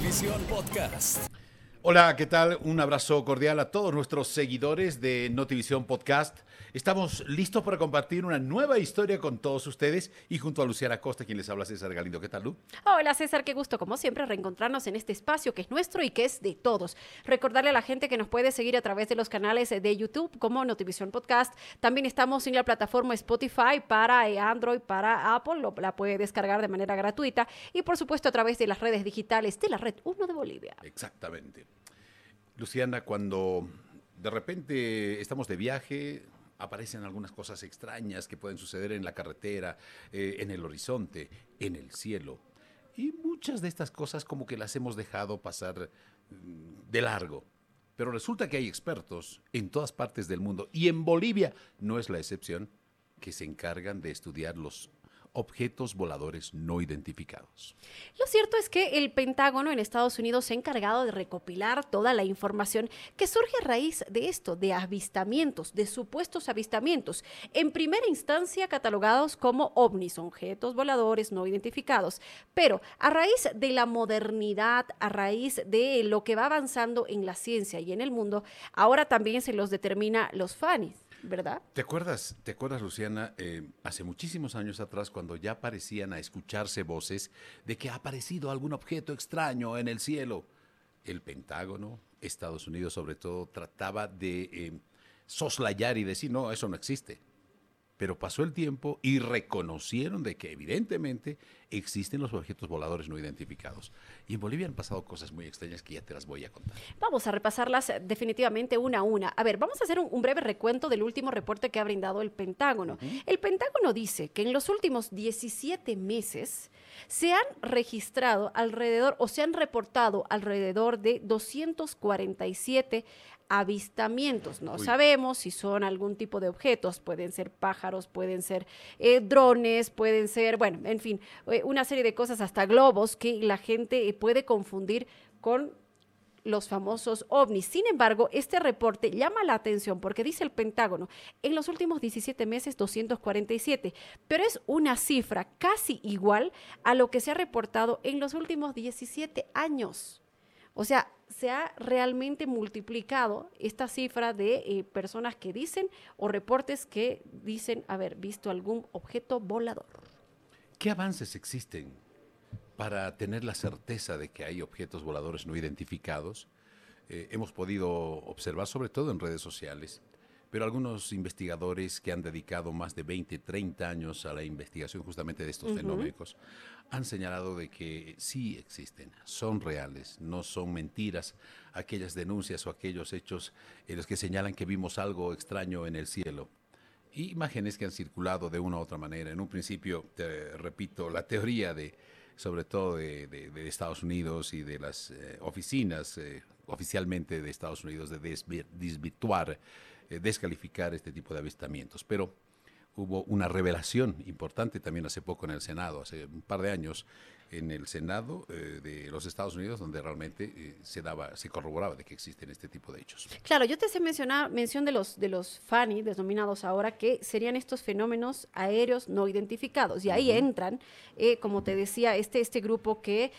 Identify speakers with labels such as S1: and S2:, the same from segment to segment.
S1: Notivisión Podcast.
S2: Hola, ¿qué tal? Un abrazo cordial a todos nuestros seguidores de Notivisión Podcast. Estamos listos para compartir una nueva historia con todos ustedes y junto a Luciana Costa, quien les habla César Galindo. ¿Qué tal, Lu?
S3: Hola, César, qué gusto, como siempre, reencontrarnos en este espacio que es nuestro y que es de todos. Recordarle a la gente que nos puede seguir a través de los canales de YouTube como Notivisión Podcast. También estamos en la plataforma Spotify para eh, Android, para Apple, lo, la puede descargar de manera gratuita y, por supuesto, a través de las redes digitales de la Red 1 de Bolivia.
S2: Exactamente. Luciana, cuando de repente estamos de viaje, aparecen algunas cosas extrañas que pueden suceder en la carretera, eh, en el horizonte, en el cielo. Y muchas de estas cosas como que las hemos dejado pasar mm, de largo. Pero resulta que hay expertos en todas partes del mundo, y en Bolivia no es la excepción, que se encargan de estudiar los objetos voladores no identificados.
S3: Lo cierto es que el Pentágono en Estados Unidos se ha encargado de recopilar toda la información que surge a raíz de esto, de avistamientos, de supuestos avistamientos, en primera instancia catalogados como ovnis, objetos voladores no identificados, pero a raíz de la modernidad, a raíz de lo que va avanzando en la ciencia y en el mundo, ahora también se los determina los FANIs. ¿Verdad?
S2: ¿Te acuerdas, te acuerdas Luciana, eh, hace muchísimos años atrás, cuando ya parecían a escucharse voces de que ha aparecido algún objeto extraño en el cielo? El Pentágono, Estados Unidos sobre todo, trataba de eh, soslayar y decir, no, eso no existe. Pero pasó el tiempo y reconocieron de que evidentemente existen los objetos voladores no identificados. Y en Bolivia han pasado cosas muy extrañas que ya te las voy a contar.
S3: Vamos a repasarlas eh, definitivamente una a una. A ver, vamos a hacer un, breve recuento del último reporte que ha brindado el Pentágono. El Pentágono dice que en los últimos 17 meses se han registrado alrededor o se han reportado alrededor de 247 avistamientos. No sabemos si son algún tipo de objetos, pueden ser pájaros, pueden ser eh, drones, pueden ser, bueno, en fin, eh, una serie de cosas, hasta globos que la gente eh, puede confundir con los famosos ovnis. Sin embargo, este reporte llama la atención porque dice el Pentágono, en los últimos 17 meses 247, pero es una cifra casi igual a lo que se ha reportado en los últimos 17 años. O sea, se ha realmente multiplicado esta cifra de eh, personas que dicen o reportes que dicen haber visto algún objeto volador.
S2: ¿Qué avances existen para tener la certeza de que hay objetos voladores no identificados? Eh, hemos podido observar, sobre todo en redes sociales, pero algunos investigadores que han dedicado más de 20, 30 años a la investigación justamente de estos fenómenos han señalado de que sí existen, son reales, no son mentiras aquellas denuncias o aquellos hechos en los que señalan que vimos algo extraño en el cielo. Y imágenes que han circulado de una u otra manera. En un principio, te repito, la teoría de, sobre todo de, Estados Unidos y de las eh, oficinas eh, oficialmente de Estados Unidos de desvirtuar descalificar este tipo de avistamientos. Pero hubo una revelación importante también hace poco en el Senado, hace un par de años, en el Senado eh, de los Estados Unidos, donde realmente eh, se daba, se corroboraba de que existen este tipo de hechos.
S3: Claro, yo te sé mencionar mención de los de los FANI, denominados ahora, que serían estos fenómenos aéreos no identificados. Y ahí entran, como te decía, este, este grupo que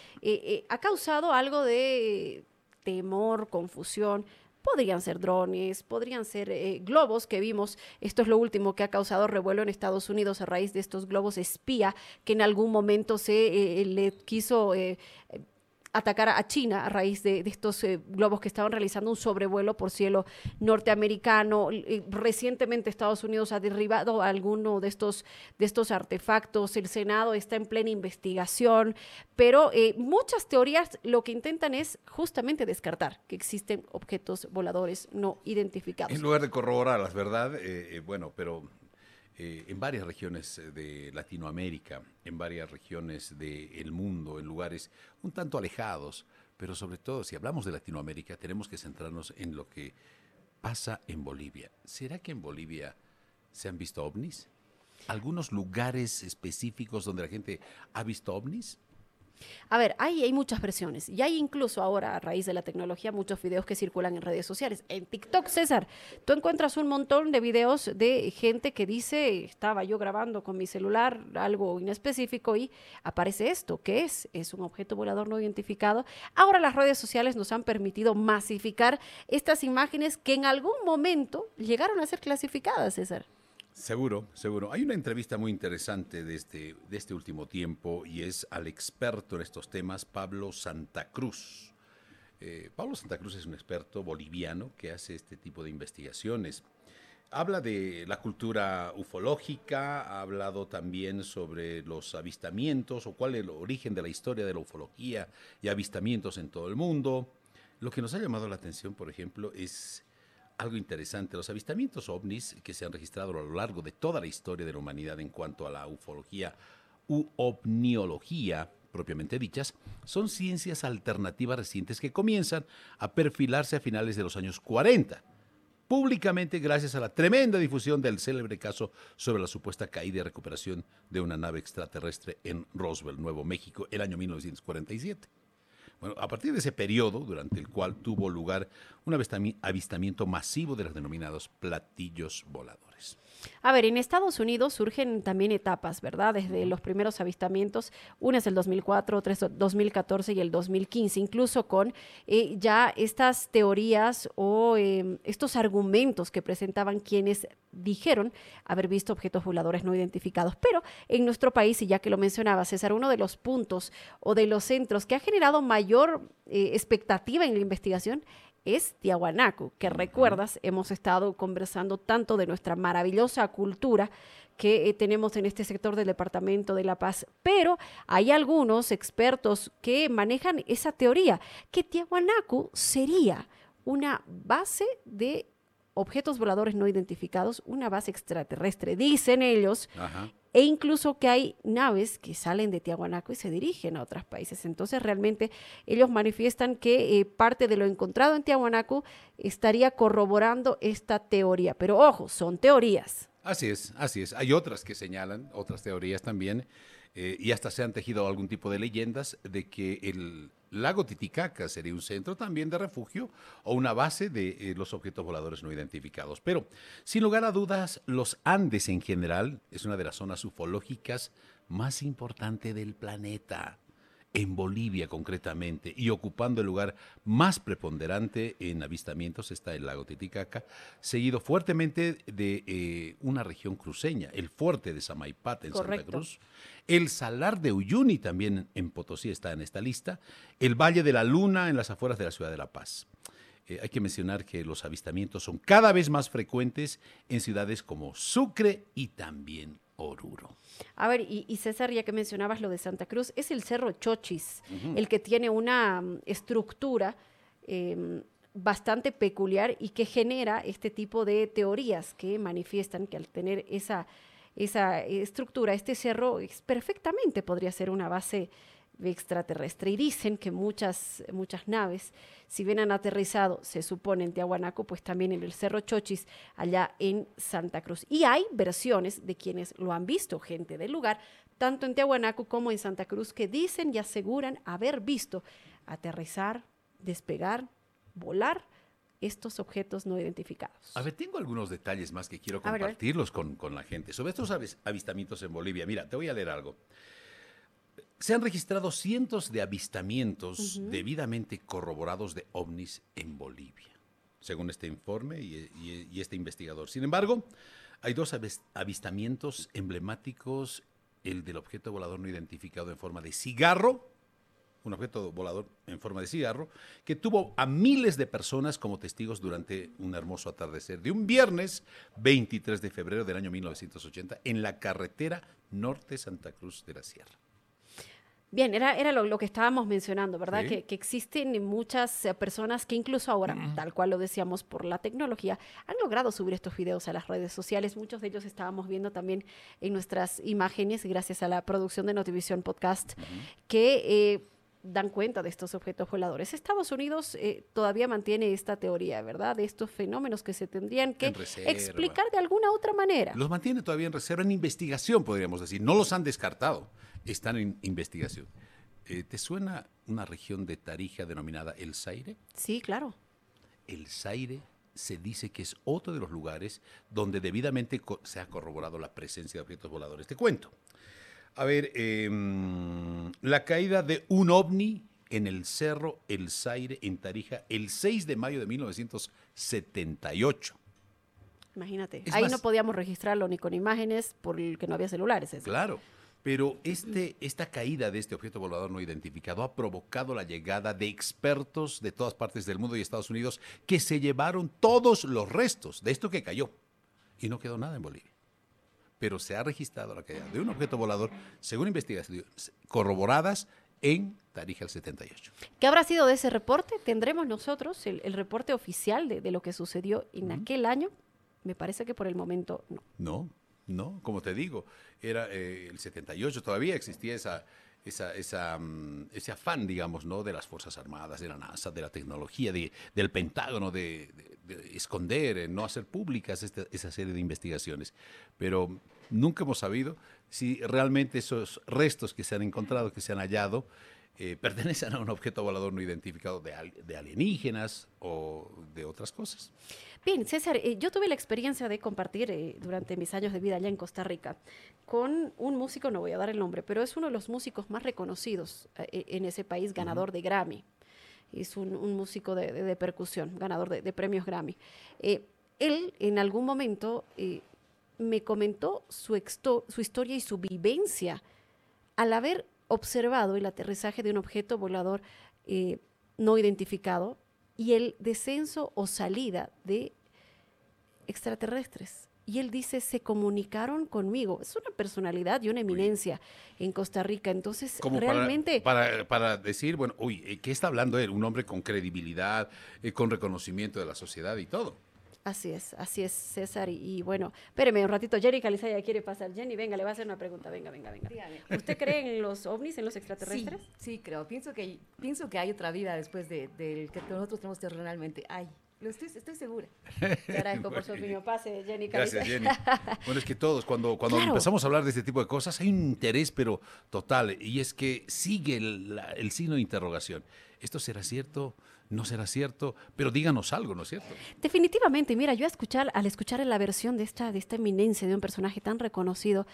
S3: ha causado algo de temor, confusión, Podrían ser drones, podrían ser eh, globos que vimos. Esto es lo último que ha causado revuelo en Estados Unidos a raíz de estos globos espía que en algún momento se eh, le quiso eh, atacar a China a raíz de, estos eh, globos que estaban realizando un sobrevuelo por cielo norteamericano. Recientemente Estados Unidos ha derribado alguno de estos, de estos artefactos. El Senado está en plena investigación, pero eh, muchas teorías lo que intentan es justamente descartar que existen objetos voladores no identificados.
S2: En lugar de corroborar las verdad, eh, bueno, pero eh, en varias regiones eh, de Latinoamérica, en varias regiones del mundo, en lugares un tanto alejados, pero sobre todo si hablamos de Latinoamérica tenemos que centrarnos en lo que pasa en Bolivia. ¿Será que en Bolivia se han visto ovnis? ¿Algunos lugares específicos donde la gente ha visto ovnis?
S3: A ver, hay, hay muchas versiones y hay incluso ahora, a raíz de la tecnología, muchos videos que circulan en redes sociales. En TikTok, César, tú encuentras un montón de videos de gente que dice, estaba yo grabando con mi celular algo inespecífico y aparece esto, ¿qué es? Es un objeto volador no identificado. Ahora las redes sociales nos han permitido masificar estas imágenes que en algún momento llegaron a ser clasificadas, César.
S2: Seguro, seguro. Hay una entrevista muy interesante de este, de este último tiempo y es al experto en estos temas, Pablo Santa Cruz. Eh, Pablo Santa Cruz es un experto boliviano que hace este tipo de investigaciones. Habla de la cultura ufológica, ha hablado también sobre los avistamientos o cuál es el origen de la historia de la ufología y avistamientos en todo el mundo. Lo que nos ha llamado la atención, por ejemplo, es algo interesante. Los avistamientos ovnis que se han registrado a lo largo de toda la historia de la humanidad en cuanto a la ufología u ovniología propiamente dichas, son ciencias alternativas recientes que comienzan a perfilarse a finales de los años 40, públicamente gracias a la tremenda difusión del célebre caso sobre la supuesta caída y recuperación de una nave extraterrestre en Roswell, Nuevo México, el año 1947. Bueno, a partir de ese periodo, durante el cual tuvo lugar un avistamiento masivo de los denominados platillos voladores.
S3: A ver, en Estados Unidos surgen también etapas, ¿verdad? Desde los primeros avistamientos, una es el 2004, otra es el 2014 y el 2015, incluso con eh, ya estas teorías o em, estos argumentos que presentaban quienes dijeron haber visto objetos voladores no identificados. Pero en nuestro país, y ya que lo mencionaba César, uno de los puntos o de los centros que ha generado mayor eh, expectativa en la investigación es Tiahuanaco, que recuerdas, hemos estado conversando tanto de nuestra maravillosa cultura que eh, tenemos en este sector del Departamento de La Paz, pero hay algunos expertos que manejan esa teoría, que Tiahuanaco sería una base de objetos voladores no identificados, una base extraterrestre, dicen ellos, e incluso que hay naves que salen de Tiahuanaco y se dirigen a otros países. Entonces realmente ellos manifiestan que eh, parte de lo encontrado en Tiahuanaco estaría corroborando esta teoría. Pero ojo, son teorías.
S2: Así es, así es. Hay otras que señalan, otras teorías también, eh, y hasta se han tejido algún tipo de leyendas de que el lago Titicaca sería un centro también de refugio o una base de eh, los objetos voladores no identificados. Pero, sin lugar a dudas, los Andes en general es una de las zonas ufológicas más importantes del planeta en Bolivia concretamente, y ocupando el lugar más preponderante en avistamientos está el lago Titicaca, seguido fuertemente de eh, una región cruceña, el fuerte de Samaipat en Santa Cruz, el salar de Uyuni también en Potosí está en esta lista, el Valle de la Luna en las afueras de la ciudad de La Paz. Eh, hay que mencionar que los avistamientos son cada vez más frecuentes en ciudades como Sucre y también Oruro.
S3: A ver, y, César, ya que mencionabas lo de Santa Cruz, es el Cerro Chochis, el que tiene una mm, estructura em, bastante peculiar y que genera este tipo de teorías que manifiestan que al tener esa, esa estructura, este cerro perfectamente podría ser una base extraterrestre. Y dicen que muchas, muchas naves, si bien han aterrizado, se supone en Tiahuanaco, pues también en el Cerro Chochis, allá en Santa Cruz. Y hay versiones de quienes lo han visto, gente del lugar, tanto en Tiahuanaco como en Santa Cruz, que dicen y aseguran haber visto aterrizar, despegar, volar estos objetos no identificados.
S2: A ver, tengo algunos detalles más que quiero compartirlos Con, con, la gente sobre estos avistamientos en Bolivia. Mira, te voy a leer algo. Se han registrado cientos de avistamientos debidamente corroborados de ovnis en Bolivia, según este informe y, este investigador. Sin embargo, hay dos avistamientos emblemáticos, el del objeto volador no identificado en forma de cigarro, un objeto volador en forma de cigarro, que tuvo a miles de personas como testigos durante un hermoso atardecer de un viernes 23 de febrero del año 1980 en la carretera norte Santa Cruz de la Sierra.
S3: Bien, era, era lo, que estábamos mencionando, ¿verdad? Que, existen muchas eh, personas que incluso ahora, tal cual lo decíamos por la tecnología, han logrado subir estos videos a las redes sociales. Muchos de ellos estábamos viendo también en nuestras imágenes, gracias a la producción de Notivisión Podcast, que eh, dan cuenta de estos objetos voladores. Estados Unidos eh, todavía mantiene esta teoría, ¿verdad? De estos fenómenos que se tendrían que explicar de alguna otra manera.
S2: Los mantiene todavía en reserva, en investigación, podríamos decir. No los han descartado están en investigación. eh, ¿te suena una región de Tarija denominada El Zaire?
S3: Sí, claro.
S2: El Zaire se dice que es otro de los lugares donde debidamente se ha corroborado la presencia de objetos voladores. Te cuento. A ver, em, la caída de un ovni en el cerro El Zaire, en Tarija, el 6 de mayo de 1978.
S3: Imagínate, ahí no podíamos registrarlo ni con imágenes porque no había celulares.
S2: Claro, pero este, esta caída de este objeto volador no identificado ha provocado la llegada de expertos de todas partes del mundo y Estados Unidos que se llevaron todos los restos de esto que cayó. Y no quedó nada en Bolivia. Pero se ha registrado la caída de un objeto volador, según investigaciones corroboradas, en Tarija el 78.
S3: ¿Qué habrá sido de ese reporte? ¿Tendremos nosotros el, reporte oficial de, lo que sucedió en aquel año? Me parece que por el momento no.
S2: No, no, como te digo, era eh, el 78, todavía existía esa, esa, esa, mm, ese afán, digamos, ¿no? de las Fuerzas Armadas, de la NASA, de la tecnología, de, del Pentágono, de, esconder, eh, no hacer públicas esa serie de investigaciones. Pero nunca hemos sabido si realmente esos restos que se han encontrado, que se han hallado, eh, pertenecen a un objeto volador no identificado de, alienígenas o de otras cosas.
S3: Bien, César, eh, yo tuve la experiencia de compartir eh, durante mis años de vida allá en Costa Rica con un músico, no voy a dar el nombre, pero es uno de los músicos más reconocidos en ese país, ganador de Grammy. Es un, músico de, percusión, ganador de, premios Grammy. él en algún momento me comentó su, su historia y su vivencia al haber observado el aterrizaje de un objeto volador eh, no identificado y el descenso o salida de extraterrestres. Y él dice, se comunicaron conmigo. Es una personalidad y una eminencia en Costa Rica. Entonces, realmente...
S2: Para, para, decir, bueno, uy, eh, ¿qué está hablando él? Un hombre con credibilidad, eh, con reconocimiento de la sociedad y todo.
S3: Así es, así es, César. Y, bueno, espéreme un ratito, Jenny Calizaya quiere pasar. Jenny, venga, le va a hacer una pregunta. Venga, venga, venga. ¿Usted cree en los ovnis, en los extraterrestres?
S1: Sí, creo. Pienso que, pienso que hay otra vida después del que nosotros tenemos terrenalmente. Hay. Lo estoy, estoy segura.
S3: Te agradezco por su opinión. Pase, Jenny.
S2: Gracias, Jenny. Bueno, es que todos, cuando, cuando empezamos a hablar de este tipo de cosas, hay un interés, pero total, y es que sigue el, el signo de interrogación. ¿Esto será cierto? no será cierto, pero díganos algo, ¿no es cierto?
S3: Definitivamente, mira, yo escuchar, al escuchar la versión de esta, de esta eminencia de un personaje tan reconocido,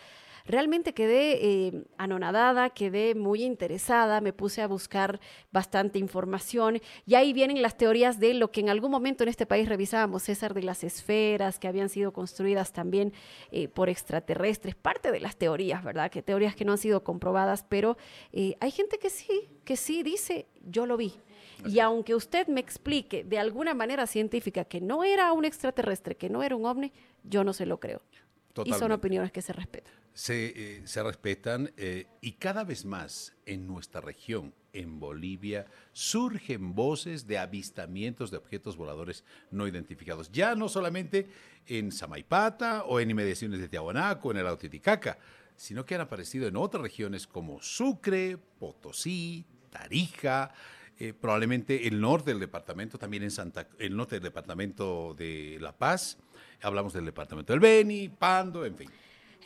S3: realmente quedé eh, anonadada, quedé muy interesada, me puse a buscar bastante información y ahí vienen las teorías de lo que en algún momento en este país revisábamos, César, de las esferas que habían sido construidas también eh, por extraterrestres, parte de las teorías, ¿verdad? Que teorías que no han sido comprobadas, pero eh, hay gente que sí, que sí dice, yo lo vi, y aunque usted me explique de alguna manera científica que no era un extraterrestre, que no era un ovni, yo no se lo creo. Y son opiniones que se respetan.
S2: Se, eh, se respetan eh, y cada vez más en nuestra región, en Bolivia, surgen voces de avistamientos de objetos voladores no identificados. Ya no solamente en Samaipata o en inmediaciones de Tiahuanaco, en el Autiticaca, sino que han aparecido en otras regiones como Sucre, Potosí, Tarija, eh, probablemente el norte del departamento, también en Santa, el norte del departamento de La Paz, hablamos del departamento del Beni, Pando, en fin.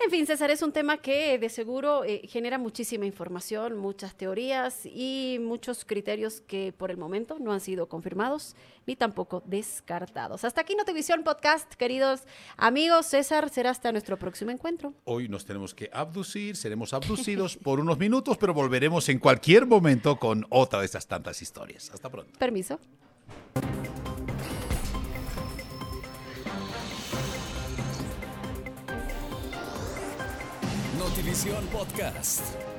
S3: En fin, César, es un tema que de seguro eh, genera muchísima información, muchas teorías y muchos criterios que por el momento no han sido confirmados ni tampoco descartados. Hasta aquí Notivisión Podcast, queridos amigos. César, será hasta nuestro próximo encuentro.
S2: Hoy nos tenemos que abducir, seremos abducidos por unos minutos, pero volveremos en cualquier momento con otra de esas tantas historias. Hasta pronto.
S3: Permiso.
S4: Notivisión Podcast.